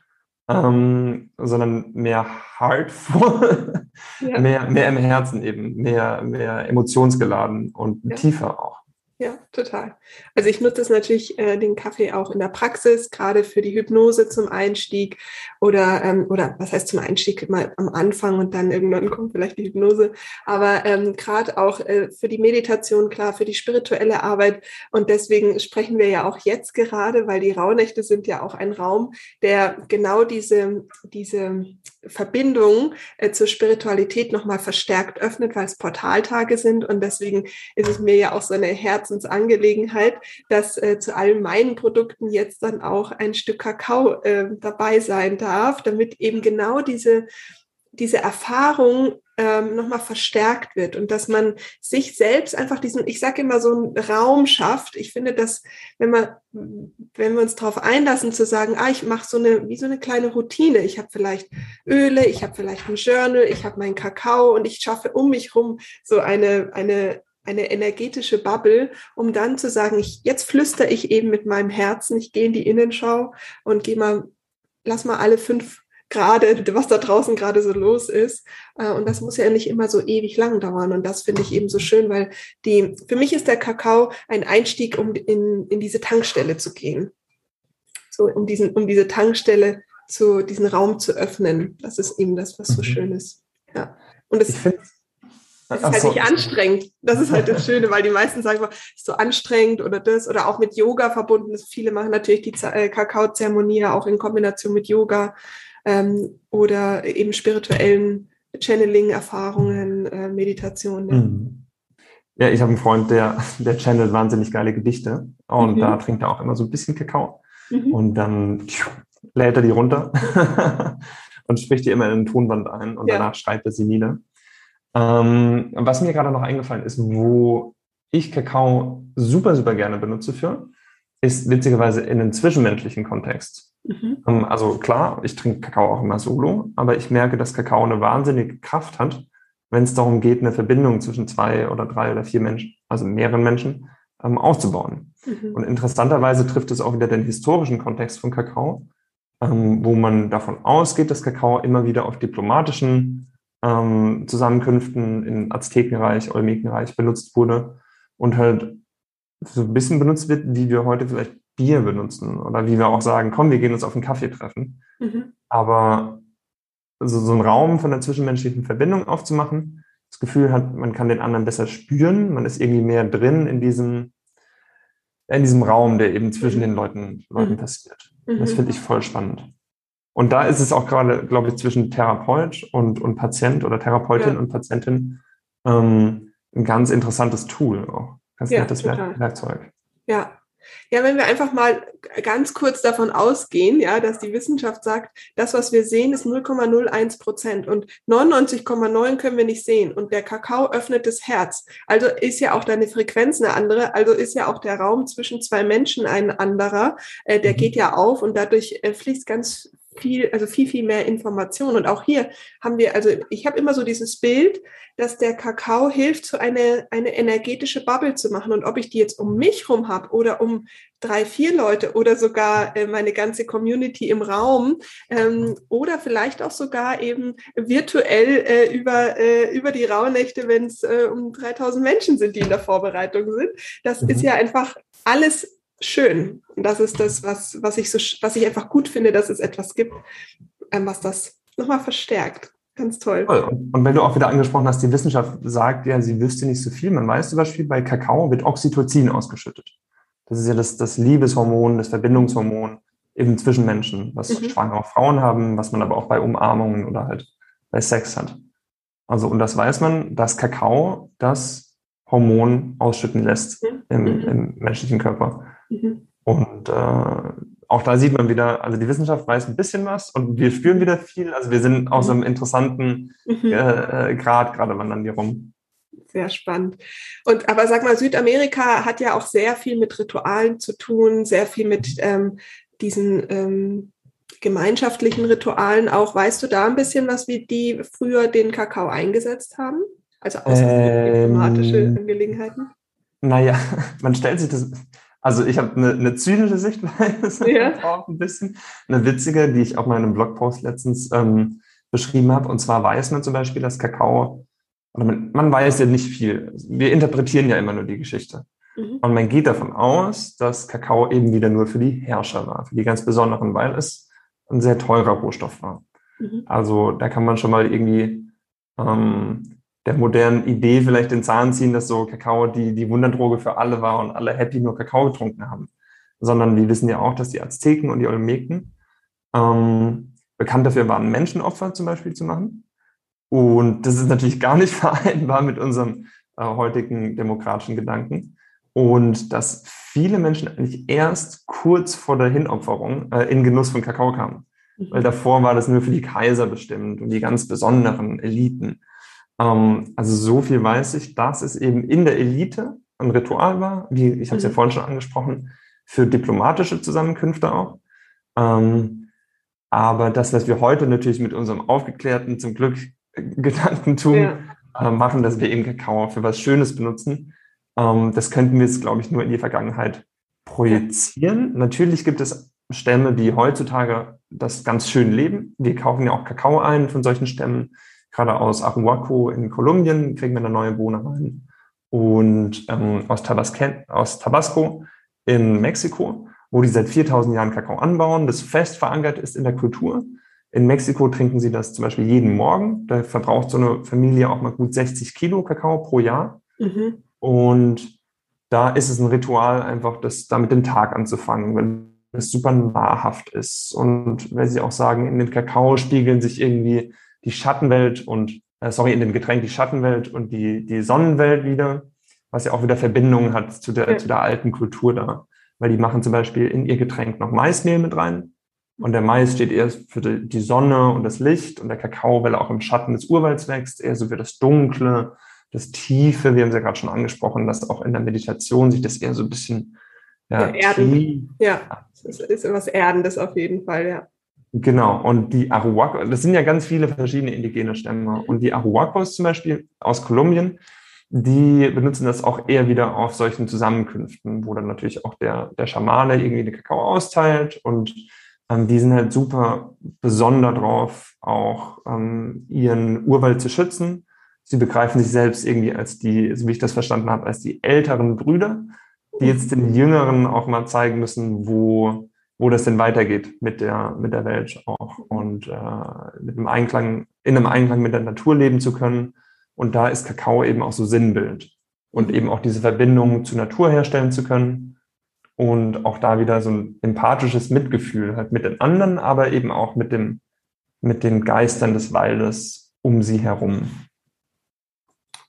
ähm, sondern mehr heartful, ja. mehr, mehr im Herzen eben, mehr, mehr emotionsgeladen und ja. tiefer auch. Ja, total. Also ich nutze es natürlich äh, den Kaffee auch in der Praxis, gerade für die Hypnose zum Einstieg oder ähm, oder was heißt zum Einstieg mal am Anfang und dann irgendwann kommt vielleicht die Hypnose. Aber ähm, gerade auch äh, für die Meditation, klar, für die spirituelle Arbeit. Und deswegen sprechen wir ja auch jetzt gerade, weil die Rauhnächte sind ja auch ein Raum, der genau diese diese Verbindung äh, zur Spiritualität nochmal verstärkt öffnet, weil es Portaltage sind. Und deswegen ist es mir ja auch so eine Herzensangelegenheit, dass äh, zu allen meinen Produkten jetzt dann auch ein Stück Kakao äh, dabei sein darf, damit eben genau diese diese Erfahrung ähm, nochmal verstärkt wird und dass man sich selbst einfach diesen, ich sage immer so einen Raum schafft. Ich finde, dass wenn man, wenn wir uns darauf einlassen zu sagen, ah, ich mache so eine, wie so eine kleine Routine. Ich habe vielleicht Öle, ich habe vielleicht ein Journal, ich habe meinen Kakao und ich schaffe um mich rum so eine, eine eine energetische Bubble, um dann zu sagen, ich, jetzt flüstere ich eben mit meinem Herzen, ich gehe in die Innenschau und gehe mal, lass mal alle fünf gerade, was da draußen gerade so los ist. Äh, und das muss ja nicht immer so ewig lang dauern. Und das finde ich eben so schön, weil die, für mich ist der Kakao ein Einstieg, um in, in diese Tankstelle zu gehen. So, um diesen, um diese Tankstelle zu, diesen Raum zu öffnen. Das ist eben das, was so mhm. schön ist. Ja. Und es, es ist halt so. nicht anstrengend. Das ist halt das Schöne, weil die meisten sagen, es ist so anstrengend oder das oder auch mit Yoga verbunden ist. Viele machen natürlich die äh, Kakaozeremonie auch in Kombination mit Yoga ähm, oder eben spirituellen Channeling-Erfahrungen, äh, Meditationen. Mhm. Ja, ich habe einen Freund, der, der channelt wahnsinnig geile Gedichte und mhm. da trinkt er auch immer so ein bisschen Kakao mhm. und dann lädt er die runter und spricht die immer in eine Tonband ein und ja. danach schreibt er sie nieder. Ähm, was mir gerade noch eingefallen ist, wo ich Kakao super, super gerne benutze für, ist witzigerweise in einem zwischenmenschlichen Kontext. Mhm. Ähm, also klar, ich trinke Kakao auch immer solo, aber ich merke, dass Kakao eine wahnsinnige Kraft hat, wenn es darum geht, eine Verbindung zwischen zwei oder drei oder vier Menschen, also mehreren Menschen, ähm, aufzubauen. Mhm. Und interessanterweise trifft es auch wieder den historischen Kontext von Kakao, ähm, wo man davon ausgeht, dass Kakao immer wieder auf diplomatischen ähm, Zusammenkünften in Aztekenreich, Olmekenreich benutzt wurde und halt so ein bisschen benutzt wird, wie wir heute vielleicht Bier benutzen oder wie wir auch sagen, komm, wir gehen uns auf einen Kaffee treffen. Mhm. Aber so, so einen Raum von der zwischenmenschlichen Verbindung aufzumachen, das Gefühl hat, man kann den anderen besser spüren, man ist irgendwie mehr drin in diesem, in diesem Raum, der eben zwischen mhm. den Leuten, Leuten mhm. passiert. Das mhm. finde ich voll spannend. Und da ist es auch gerade, glaube ich, zwischen Therapeut und, und Patient oder Therapeutin ja. und Patientin ähm, ein ganz interessantes Tool auch. Ganz ja, nettes total. Werkzeug. Ja, ja, wenn wir einfach mal ganz kurz davon ausgehen, ja, dass die Wissenschaft sagt, das, was wir sehen, ist 0,01 Prozent und 99,9 können wir nicht sehen. Und der Kakao öffnet das Herz. Also ist ja auch deine Frequenz eine andere. Also ist ja auch der Raum zwischen zwei Menschen ein anderer. Äh, der mhm. geht ja auf und dadurch äh, fließt ganz viel, also viel, viel mehr Information. Und auch hier haben wir, also ich habe immer so dieses Bild, dass der Kakao hilft, so eine, eine energetische Bubble zu machen. Und ob ich die jetzt um mich rum habe oder um drei, vier Leute oder sogar äh, meine ganze Community im Raum ähm, oder vielleicht auch sogar eben virtuell äh, über, äh, über die Rauhnächte, wenn es äh, um 3000 Menschen sind, die in der Vorbereitung sind. Das mhm. ist ja einfach alles schön. Und das ist das, was, was, ich so, was ich einfach gut finde, dass es etwas gibt, ähm, was das nochmal verstärkt. Ganz toll. Und wenn du auch wieder angesprochen hast, die Wissenschaft sagt ja, sie wüsste nicht so viel. Man weiß zum Beispiel, bei Kakao wird Oxytocin ausgeschüttet. Das ist ja das, das Liebeshormon, das Verbindungshormon eben zwischen Menschen, was mhm. schwangere Frauen haben, was man aber auch bei Umarmungen oder halt bei Sex hat. Also, und das weiß man, dass Kakao das Hormon ausschütten lässt mhm. im, im menschlichen Körper. Mhm. Und äh, auch da sieht man wieder, also die Wissenschaft weiß ein bisschen was und wir spüren wieder viel. Also wir sind aus einem interessanten mhm. äh, äh, Grad gerade wandern wir rum. Sehr spannend. Und aber sag mal, Südamerika hat ja auch sehr viel mit Ritualen zu tun, sehr viel mit ähm, diesen ähm, gemeinschaftlichen Ritualen auch. Weißt du da ein bisschen was, wie die früher den Kakao eingesetzt haben? Also außer ähm, diplomatische Angelegenheiten? Naja, man stellt sich das, also ich habe eine, eine zynische Sichtweise ja. auch ein bisschen, eine witzige, die ich auch mal in einem Blogpost letztens ähm, beschrieben habe. Und zwar weiß man zum Beispiel, dass Kakao, oder man, man weiß ja nicht viel. Wir interpretieren ja immer nur die Geschichte. Mhm. Und man geht davon aus, dass Kakao eben wieder nur für die Herrscher war, für die ganz Besonderen, weil es ein sehr teurer Rohstoff war. Mhm. Also da kann man schon mal irgendwie ähm, der modernen Idee vielleicht den Zahn ziehen, dass so Kakao die, die Wunderdroge für alle war und alle happy nur Kakao getrunken haben. Sondern wir wissen ja auch, dass die Azteken und die Olmeken ähm, bekannt dafür waren, Menschenopfer zum Beispiel zu machen. Und das ist natürlich gar nicht vereinbar mit unserem äh, heutigen demokratischen Gedanken. Und dass viele Menschen eigentlich erst kurz vor der Hinopferung äh, in Genuss von Kakao kamen. Mhm. Weil davor war das nur für die Kaiser bestimmt und die ganz besonderen Eliten. Ähm, also so viel weiß ich, dass es eben in der Elite ein Ritual war, wie ich habe es mhm. ja vorhin schon angesprochen, für diplomatische Zusammenkünfte auch. Ähm, aber das, was wir heute natürlich mit unserem aufgeklärten, zum Glück Gedankentum ja. äh, machen, dass wir eben Kakao für was Schönes benutzen, ähm, das könnten wir jetzt, glaube ich, nur in die Vergangenheit projizieren. Ja. Natürlich gibt es Stämme, die heutzutage das ganz schön leben. Wir kaufen ja auch Kakao ein von solchen Stämmen gerade aus Ahuaco in Kolumbien kriegen wir eine neue Bohne rein. Und ähm, aus, Tabasco, aus Tabasco in Mexiko, wo die seit 4000 Jahren Kakao anbauen, das fest verankert ist in der Kultur. In Mexiko trinken sie das zum Beispiel jeden Morgen. Da verbraucht so eine Familie auch mal gut 60 Kilo Kakao pro Jahr. Mhm. Und da ist es ein Ritual, einfach das damit den Tag anzufangen, weil es super nahrhaft ist. Und weil sie auch sagen, in den Kakao spiegeln sich irgendwie die Schattenwelt und, äh, sorry, in dem Getränk die Schattenwelt und die, die Sonnenwelt wieder, was ja auch wieder Verbindungen hat zu der, zu der alten Kultur da. Weil die machen zum Beispiel in ihr Getränk noch Maismehl mit rein. Und der Mais steht eher für die Sonne und das Licht und der Kakao, weil er auch im Schatten des Urwalds wächst, eher so für das Dunkle das Tiefe, wir haben es ja gerade schon angesprochen, dass auch in der Meditation sich das eher so ein bisschen ja, ja Erden. Ja, das ist etwas Erdendes auf jeden Fall, ja. Genau, und die Aruaco, das sind ja ganz viele verschiedene indigene Stämme. Und die Aruacos zum Beispiel aus Kolumbien, die benutzen das auch eher wieder auf solchen Zusammenkünften, wo dann natürlich auch der, der Schamane irgendwie den Kakao austeilt und ähm, die sind halt super besonder drauf, auch ähm, ihren Urwald zu schützen. Sie begreifen sich selbst irgendwie als die, so wie ich das verstanden habe, als die älteren Brüder, die jetzt den Jüngeren auch mal zeigen müssen, wo, wo das denn weitergeht mit der, mit der Welt auch und äh, mit einem Einklang, in einem Einklang mit der Natur leben zu können. Und da ist Kakao eben auch so Sinnbild und eben auch diese Verbindung zur Natur herstellen zu können und auch da wieder so ein empathisches Mitgefühl halt mit den anderen, aber eben auch mit dem, mit den Geistern des Waldes um sie herum.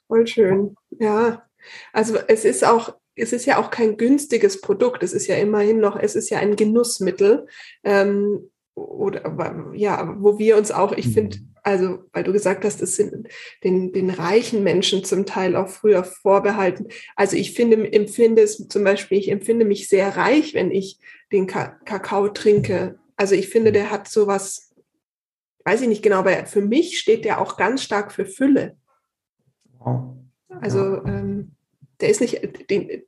Voll schön. Ja. Also es ist auch es ist ja auch kein günstiges Produkt. Es ist ja immerhin noch, es ist ja ein Genussmittel. Ähm, oder ja, wo wir uns auch, ich finde, mhm. also weil du gesagt hast, es sind den, den reichen Menschen zum Teil auch früher vorbehalten. Also ich finde, empfinde es zum Beispiel, ich empfinde mich sehr reich, wenn ich den Kakao trinke. Also ich finde, der hat sowas, weiß ich nicht genau, aber für mich steht der auch ganz stark für Fülle. Also ähm, der ist nicht,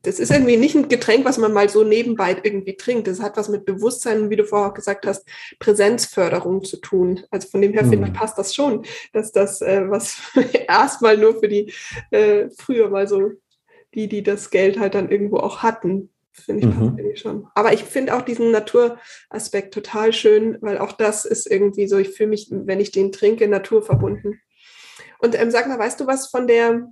das ist irgendwie nicht ein Getränk, was man mal so nebenbei irgendwie trinkt. Das hat was mit Bewusstsein wie du vorher gesagt hast, Präsenzförderung zu tun. Also von dem her mhm. finde ich, mhm. passt das schon, dass das, äh, was erstmal nur für die, äh, früher mal so, die, die das Geld halt dann irgendwo auch hatten, finde ich, mhm. passt schon. Aber ich finde auch diesen Naturaspekt total schön, weil auch das ist irgendwie so, ich fühle mich, wenn ich den trinke, naturverbunden. Und ähm, sag mal, weißt du was von der,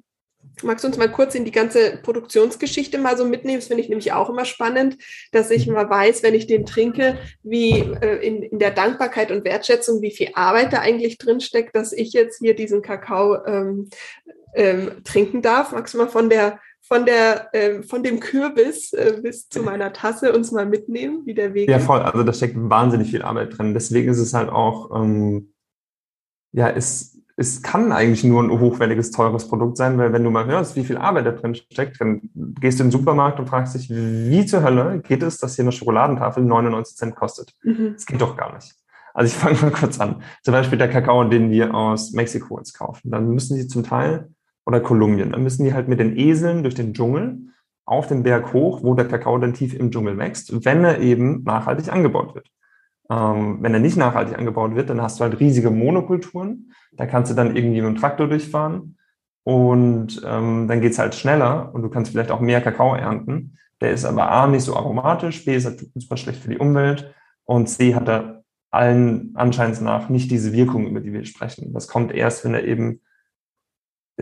Magst du uns mal kurz in die ganze Produktionsgeschichte mal so mitnehmen? Das finde ich nämlich auch immer spannend, dass ich mal weiß, wenn ich den trinke, wie äh, in, in der Dankbarkeit und Wertschätzung, wie viel Arbeit da eigentlich drinsteckt, dass ich jetzt hier diesen Kakao ähm, ähm, trinken darf. Magst du mal von der von der äh, von dem Kürbis äh, bis zu meiner Tasse uns mal mitnehmen, wie der Weg Ja, voll. Also da steckt wahnsinnig viel Arbeit drin. Deswegen ist es halt auch ähm, ja, ist es kann eigentlich nur ein hochwertiges, teures Produkt sein, weil wenn du mal hörst, wie viel Arbeit da drin steckt, dann gehst du in den Supermarkt und fragst dich, wie zur Hölle geht es, dass hier eine Schokoladentafel 99 Cent kostet? Mhm. Das geht doch gar nicht. Also ich fange mal kurz an. Zum Beispiel der Kakao, den wir aus Mexiko jetzt kaufen. Dann müssen die zum Teil, oder Kolumbien, dann müssen die halt mit den Eseln durch den Dschungel auf den Berg hoch, wo der Kakao dann tief im Dschungel wächst, wenn er eben nachhaltig angebaut wird. Ähm, wenn er nicht nachhaltig angebaut wird, dann hast du halt riesige Monokulturen. Da kannst du dann irgendwie mit dem Traktor durchfahren und ähm, dann geht's halt schneller und du kannst vielleicht auch mehr Kakao ernten. Der ist aber A, nicht so aromatisch, B, ist halt super schlecht für die Umwelt und C, hat er allen anscheinend nach nicht diese Wirkung, über die wir sprechen. Das kommt erst, wenn er eben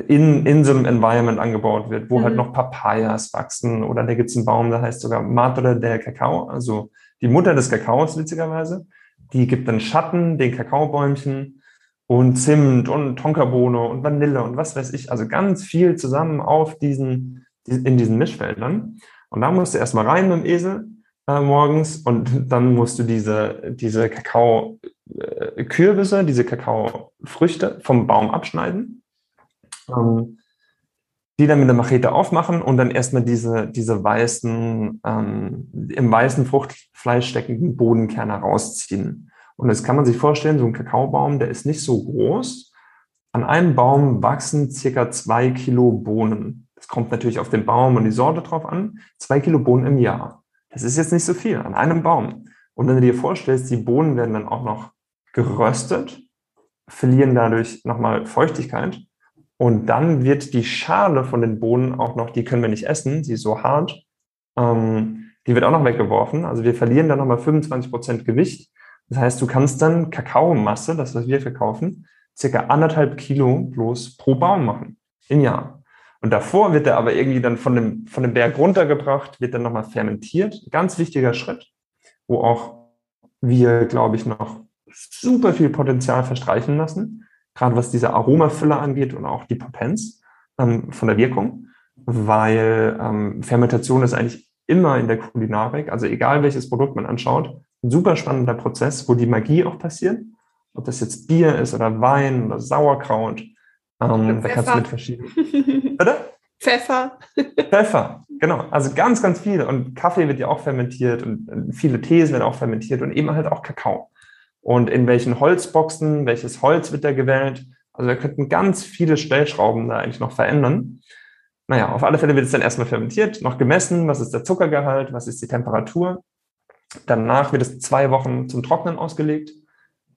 in, in so einem Environment angebaut wird, wo halt mhm. halt noch Papayas wachsen oder da gibt's einen Baum, der heißt sogar Madre del Cacao, also die Mutter des Kakaos, witzigerweise. Die gibt dann Schatten den Kakaobäumchen und Zimt und Tonkabohne und Vanille und was weiß ich. Also ganz viel zusammen auf diesen, in diesen Mischfeldern. Und da musst du erstmal rein mit dem Esel äh, morgens und dann musst du diese, diese Kakao-Kürbisse, äh, diese Kakaofrüchte vom Baum abschneiden. Ähm, die dann mit der Machete aufmachen und dann erstmal diese, diese weißen, ähm, im weißen Fruchtfleisch steckenden Bodenkerne rausziehen. Und das kann man sich vorstellen, so ein Kakaobaum, der ist nicht so groß. An einem Baum wachsen circa zwei Kilo Bohnen. Das kommt natürlich auf den Baum und die Sorte drauf an. Zwei Kilo Bohnen im Jahr. Das ist jetzt nicht so viel an einem Baum. Und wenn du dir vorstellst, die Bohnen werden dann auch noch geröstet, verlieren dadurch nochmal Feuchtigkeit und dann wird die Schale von den Bohnen auch noch, die können wir nicht essen, sie ist so hart, ähm, die wird auch noch weggeworfen. Also wir verlieren dann nochmal 25 Prozent Gewicht. Das heißt, du kannst dann Kakaomasse, das was wir verkaufen, circa anderthalb Kilo bloß pro Baum machen im Jahr. Und davor wird er aber irgendwie dann von dem, von dem Berg runtergebracht, wird dann nochmal fermentiert. Ganz wichtiger Schritt, wo auch wir, glaube ich, noch super viel Potenzial verstreichen lassen gerade was diese Aromafüller angeht und auch die Potenz ähm, von der Wirkung, weil ähm, Fermentation ist eigentlich immer in der Kulinarik, also egal welches Produkt man anschaut, ein super spannender Prozess, wo die Magie auch passiert. Ob das jetzt Bier ist oder Wein oder Sauerkraut Ähm, da kannst du mit verschiedenen. Bitte? Pfeffer. Pfeffer, genau. Also ganz, ganz viel. Und Kaffee wird ja auch fermentiert und viele Tees werden auch fermentiert und eben halt auch Kakao. Und in welchen Holzboxen, welches Holz wird da gewählt? Also da könnten ganz viele Stellschrauben da eigentlich noch verändern. Naja, auf alle Fälle wird es dann erstmal fermentiert, noch gemessen, was ist der Zuckergehalt, was ist die Temperatur. Danach wird es zwei Wochen zum Trocknen ausgelegt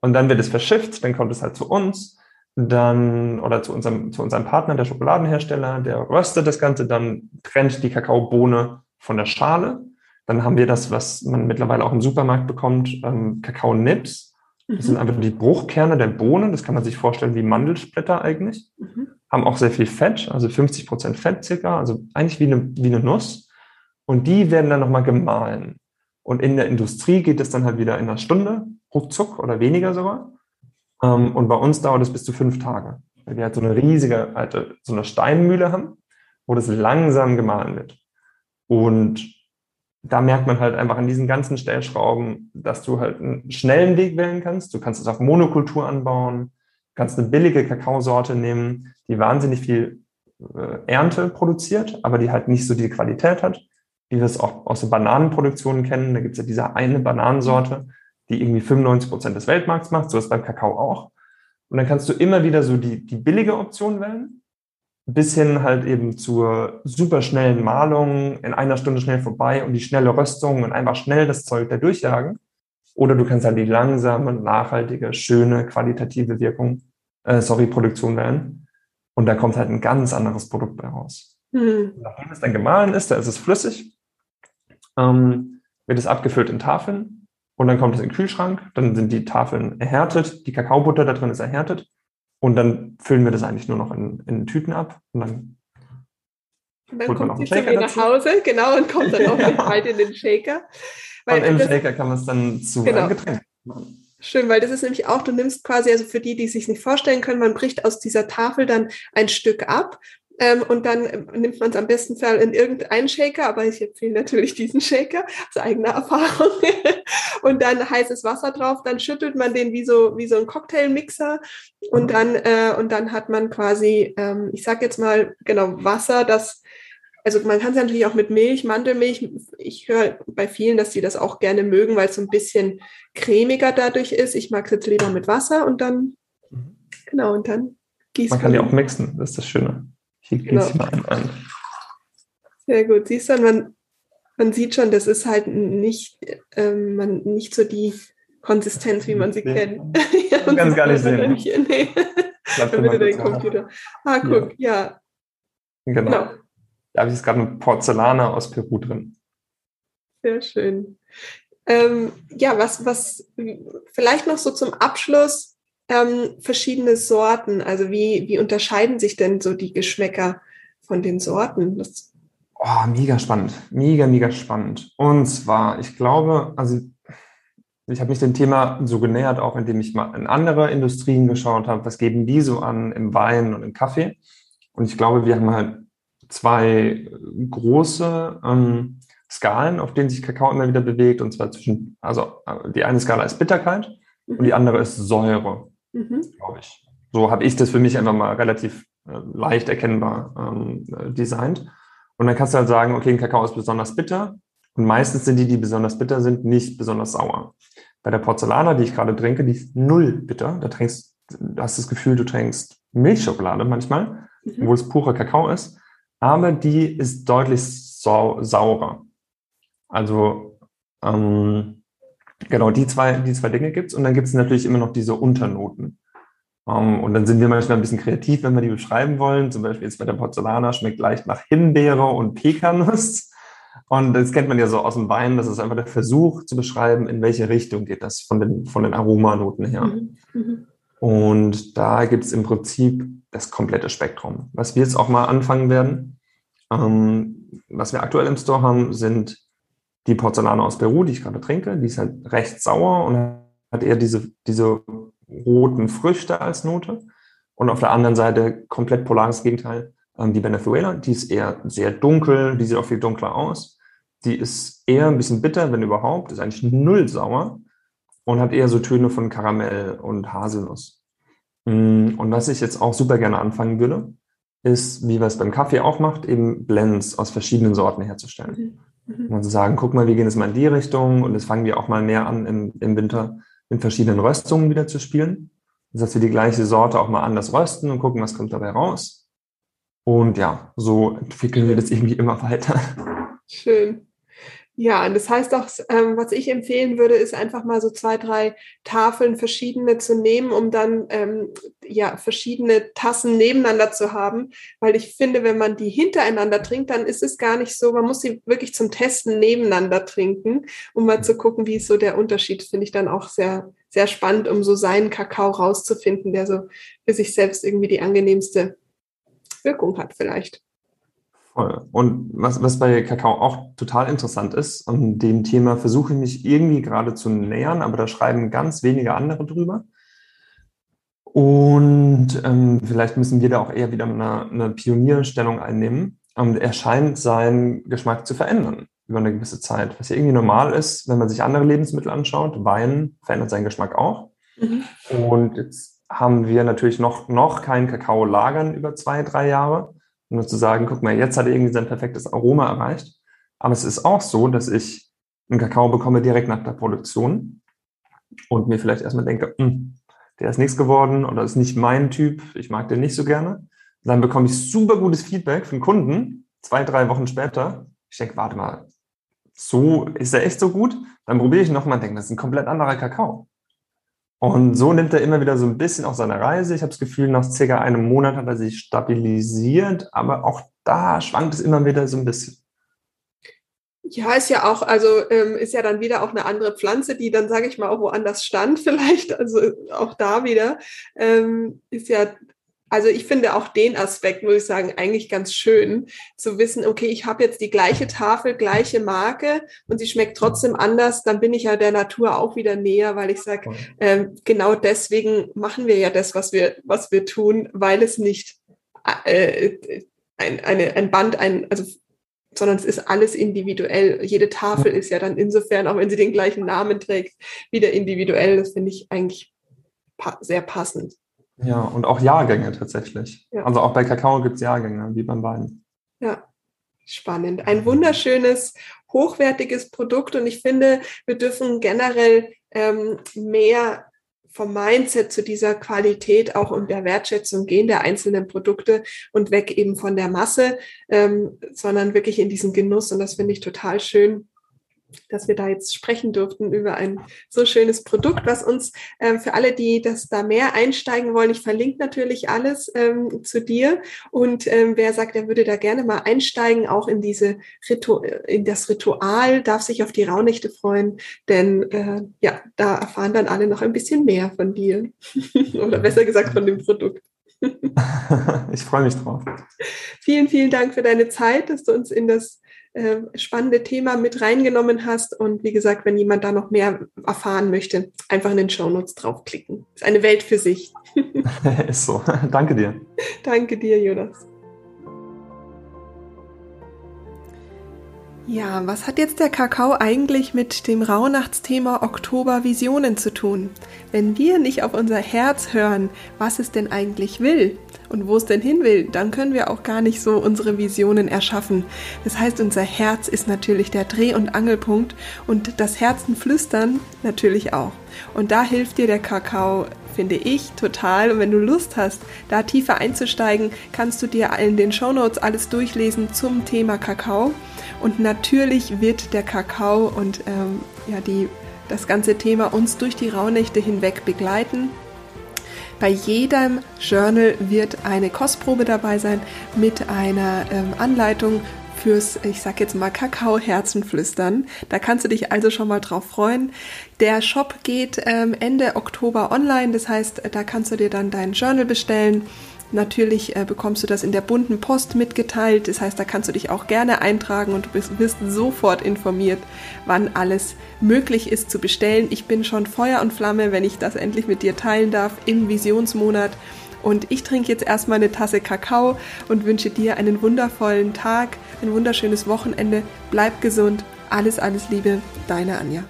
und dann wird es verschifft, dann kommt es halt zu uns dann oder zu unserem, zu unserem Partner, der Schokoladenhersteller, der röstet das Ganze, dann trennt die Kakaobohne von der Schale. Dann haben wir das, was man mittlerweile auch im Supermarkt bekommt, ähm, Kakao-Nips. Das sind einfach die Bruchkerne der Bohnen. Das kann man sich vorstellen wie Mandelsplitter eigentlich. Mhm. Haben auch sehr viel Fett, also 50 Prozent Fett circa, also eigentlich wie eine, wie eine Nuss. Und die werden dann nochmal gemahlen. Und in der Industrie geht es dann halt wieder in einer Stunde, ruckzuck oder weniger sogar. Ähm, und bei uns dauert es bis zu fünf Tage, weil wir halt so eine riesige alte, so eine Steinmühle haben, wo das langsam gemahlen wird. Und da merkt man halt einfach an diesen ganzen Stellschrauben, dass du halt einen schnellen Weg wählen kannst. Du kannst es auf Monokultur anbauen, kannst eine billige Kakaosorte nehmen, die wahnsinnig viel äh, Ernte produziert, aber die halt nicht so die Qualität hat, wie wir es auch aus der Bananenproduktion kennen. Da gibt es ja diese eine Bananensorte, die irgendwie 95 Prozent des Weltmarkts macht. So ist beim Kakao auch. Und dann kannst du immer wieder so die, die billige Option wählen, bis hin halt eben zur super schnellen Malung, in einer Stunde schnell vorbei und die schnelle Röstung und einfach schnell das Zeug da durchjagen. Oder du kannst halt die langsame, nachhaltige, schöne, qualitative Wirkung, äh, sorry, Produktion wählen. Und da kommt halt ein ganz anderes Produkt bei raus. Mhm. Nachdem es dann gemahlen ist, da ist es flüssig, ähm, wird es abgefüllt in Tafeln und dann kommt es in den Kühlschrank, dann sind die Tafeln erhärtet, die Kakaobutter da drin ist erhärtet und dann füllen wir das eigentlich nur noch in, in Tüten ab und dann und dann kommt sie zu mir nach Hause, genau, und kommt dann auch ja. mit in den Shaker. Weil und im das, Shaker kann man es dann zu genau. einem Getränk machen. Schön, weil das ist nämlich auch, du nimmst quasi, also für die, die es sich nicht vorstellen können, man bricht aus dieser Tafel dann ein Stück ab ähm, und dann äh, nimmt man es am besten Fall in irgendeinen Shaker, aber ich empfehle natürlich diesen Shaker aus eigener Erfahrung. und dann heißes Wasser drauf, dann schüttelt man den wie so, wie so ein Cocktailmixer und dann, äh, und dann hat man quasi, ähm, ich sag jetzt mal, genau, Wasser, das also man kann es natürlich auch mit Milch, Mandelmilch. Ich höre bei vielen, dass sie das auch gerne mögen, weil es so ein bisschen cremiger dadurch ist. Ich mag es jetzt lieber mit Wasser und dann, mhm. genau, und dann gießt man. Man kann die auch mixen, das ist das Schöne. Hier genau. ich mal ein. Sehr gut. Siehst du, man, man sieht schon, das ist halt nicht, ähm, man, nicht so die Konsistenz, wie man sie nee. kennt. ja, du kannst gar nicht sehen. Nicht, nee. Damit den Computer. Ah, guck, ja. ja. Genau. genau. Da habe ich jetzt gerade eine Porzellane aus Peru drin. Sehr schön. Ähm, ja, was, was vielleicht noch so zum Abschluss ähm, verschiedene Sorten. Also wie, wie unterscheiden sich denn so die Geschmäcker von den Sorten? Das oh, mega spannend. Mega, mega spannend. Und zwar, ich glaube, also ich habe mich dem Thema so genähert, auch indem ich mal in andere Industrien geschaut habe, was geben die so an im Wein und im Kaffee. Und ich glaube, wir haben halt zwei große ähm, Skalen, auf denen sich Kakao immer wieder bewegt. Und zwar zwischen, also die eine Skala ist Bitterkeit und die andere ist Säure, mhm. glaube ich. So habe ich das für mich einfach mal relativ äh, leicht erkennbar ähm, äh, designt. Und dann kannst du halt sagen, okay, ein Kakao ist besonders bitter. Und meistens sind die, die besonders bitter sind, nicht besonders sauer. Bei der Porzellana, die ich gerade trinke, die ist null bitter. Da trinkst, du hast das Gefühl, du trinkst Milchschokolade manchmal, mhm. obwohl es purer Kakao ist. Aber die ist deutlich sau saurer. Also ähm, genau, die zwei, die zwei Dinge gibt's Und dann gibt's natürlich immer noch diese Unternoten. Um, und dann sind wir manchmal ein bisschen kreativ, wenn wir die beschreiben wollen. Zum Beispiel jetzt bei der Porzellana schmeckt leicht nach Himbeere und Pekanuss. Und das kennt man ja so aus dem Wein. Das ist einfach der Versuch zu beschreiben, in welche Richtung geht das von den, von den Aromanoten her. Mhm. Mhm. Und da gibt es im Prinzip das komplette Spektrum. Was wir jetzt auch mal anfangen werden, ähm, was wir aktuell im Store haben, sind die Porzellana aus Peru, die ich gerade trinke. Die ist halt recht sauer und hat eher diese, diese roten Früchte als Note. Und auf der anderen Seite komplett polares Gegenteil, ähm, die Venezuela, die ist eher sehr dunkel, die sieht auch viel dunkler aus. Die ist eher ein bisschen bitter, wenn überhaupt, ist eigentlich null sauer und hat eher so Töne von Karamell und Haselnuss. Mm, und was ich jetzt auch super gerne anfangen würde, ist, wie wir es beim Kaffee auch macht, eben Blends aus verschiedenen Sorten herzustellen. Mhm. Und zu sagen, guck mal, wir gehen jetzt mal in die Richtung und jetzt fangen wir auch mal mehr an, im, im Winter in verschiedenen Röstungen wieder zu spielen. Das heißt, wir die gleiche Sorte auch mal anders rösten und gucken, was kommt dabei raus. Und ja, so entwickeln wir das irgendwie immer weiter. Schön. Ja, und das heißt auch, ähm, was ich empfehlen würde, ist einfach mal so zwei, drei Tafeln verschiedene zu nehmen, um dann ähm, ja verschiedene Tassen nebeneinander zu haben. Weil ich finde, wenn man die hintereinander trinkt, dann ist es gar nicht so, man muss sie wirklich zum Testen nebeneinander trinken, um mal zu gucken, wie ist so der Unterschied, finde ich dann auch sehr, sehr spannend, um so seinen Kakao rauszufinden, der so für sich selbst irgendwie die angenehmste Wirkung hat vielleicht. Voll. Und was, was bei Kakao auch total interessant ist, und dem Thema versuche ich mich irgendwie gerade zu nähern, aber da schreiben ganz wenige andere drüber. Und ähm, vielleicht müssen wir da auch eher wieder eine, eine Pionierstellung einnehmen. Und er scheint seinen Geschmack zu verändern über eine gewisse Zeit, was ja irgendwie normal ist, wenn man sich andere Lebensmittel anschaut. Wein verändert seinen Geschmack auch. Mhm. Und jetzt haben wir natürlich noch, noch keinen Kakao lagern über zwei, drei Jahre nur zu sagen, guck mal, jetzt hat er irgendwie sein perfektes Aroma erreicht. Aber es ist auch so, dass ich einen Kakao bekomme direkt nach der Produktion und mir vielleicht erstmal denke, hm, der ist nichts geworden oder ist nicht mein Typ, ich mag den nicht so gerne. Dann bekomme ich super gutes Feedback von Kunden, zwei, drei Wochen später. Ich denke, warte mal, so ist er echt so gut? Dann probiere ich nochmal und denke, das ist ein komplett anderer Kakao. Und so nimmt er immer wieder so ein bisschen auf seine Reise. Ich habe das Gefühl, nach circa einem Monat hat er sich stabilisiert, aber auch da schwankt es immer wieder so ein bisschen. Ja, ist ja auch, also ähm, ist ja dann wieder auch eine andere Pflanze, die dann, sage ich mal, auch woanders stand vielleicht. Also auch da wieder ähm, ist ja also ich finde auch den Aspekt, muss ich sagen, eigentlich ganz schön zu wissen, okay, ich habe jetzt die gleiche Tafel, gleiche Marke und sie schmeckt trotzdem anders, dann bin ich ja der Natur auch wieder näher, weil ich sage, äh, genau deswegen machen wir ja das, was wir, was wir tun, weil es nicht äh, ein, eine, ein Band, ein, also sondern es ist alles individuell. Jede Tafel ist ja dann insofern, auch wenn sie den gleichen Namen trägt, wieder individuell. Das finde ich eigentlich pa sehr passend. Ja, und auch Jahrgänge tatsächlich. Ja. Also auch bei Kakao gibt es Jahrgänge, wie beim Wein. Ja, spannend. Ein wunderschönes, hochwertiges Produkt und ich finde, wir dürfen generell ähm, mehr vom Mindset zu dieser Qualität auch und der Wertschätzung gehen der einzelnen Produkte und weg eben von der Masse, ähm, sondern wirklich in diesen Genuss. Und das finde ich total schön dass wir da jetzt sprechen durften über ein so schönes Produkt, was uns äh, für alle, die das da mehr einsteigen wollen, ich verlinke natürlich alles ähm, zu dir und ähm, wer sagt, er würde da gerne mal einsteigen, auch in diese Ritu in das Ritual, darf sich auf die Raunächte freuen, denn äh, ja, da erfahren dann alle noch ein bisschen mehr von dir oder besser gesagt von dem Produkt. ich freue mich drauf. Vielen, vielen Dank für deine Zeit, dass du uns in das äh, spannende Thema mit reingenommen hast. Und wie gesagt, wenn jemand da noch mehr erfahren möchte, einfach in den Show Notes draufklicken. Ist eine Welt für sich. Ist so. Danke dir. Danke dir, Jonas. Ja, was hat jetzt der Kakao eigentlich mit dem Rauhnachtsthema Oktober Visionen zu tun? Wenn wir nicht auf unser Herz hören, was es denn eigentlich will und wo es denn hin will, dann können wir auch gar nicht so unsere Visionen erschaffen. Das heißt, unser Herz ist natürlich der Dreh- und Angelpunkt und das Herzenflüstern natürlich auch. Und da hilft dir der Kakao finde ich total. Und wenn du Lust hast, da tiefer einzusteigen, kannst du dir in den Show Notes alles durchlesen zum Thema Kakao. Und natürlich wird der Kakao und ähm, ja, die, das ganze Thema uns durch die Rauhnächte hinweg begleiten. Bei jedem Journal wird eine Kostprobe dabei sein mit einer ähm, Anleitung fürs, ich sag jetzt mal, Kakao-Herzenflüstern. Da kannst du dich also schon mal drauf freuen. Der Shop geht ähm, Ende Oktober online, das heißt, da kannst du dir dann dein Journal bestellen Natürlich äh, bekommst du das in der bunten Post mitgeteilt. Das heißt, da kannst du dich auch gerne eintragen und du bist, wirst sofort informiert, wann alles möglich ist zu bestellen. Ich bin schon Feuer und Flamme, wenn ich das endlich mit dir teilen darf im Visionsmonat. Und ich trinke jetzt erstmal eine Tasse Kakao und wünsche dir einen wundervollen Tag, ein wunderschönes Wochenende. Bleib gesund. Alles, alles Liebe. Deine Anja.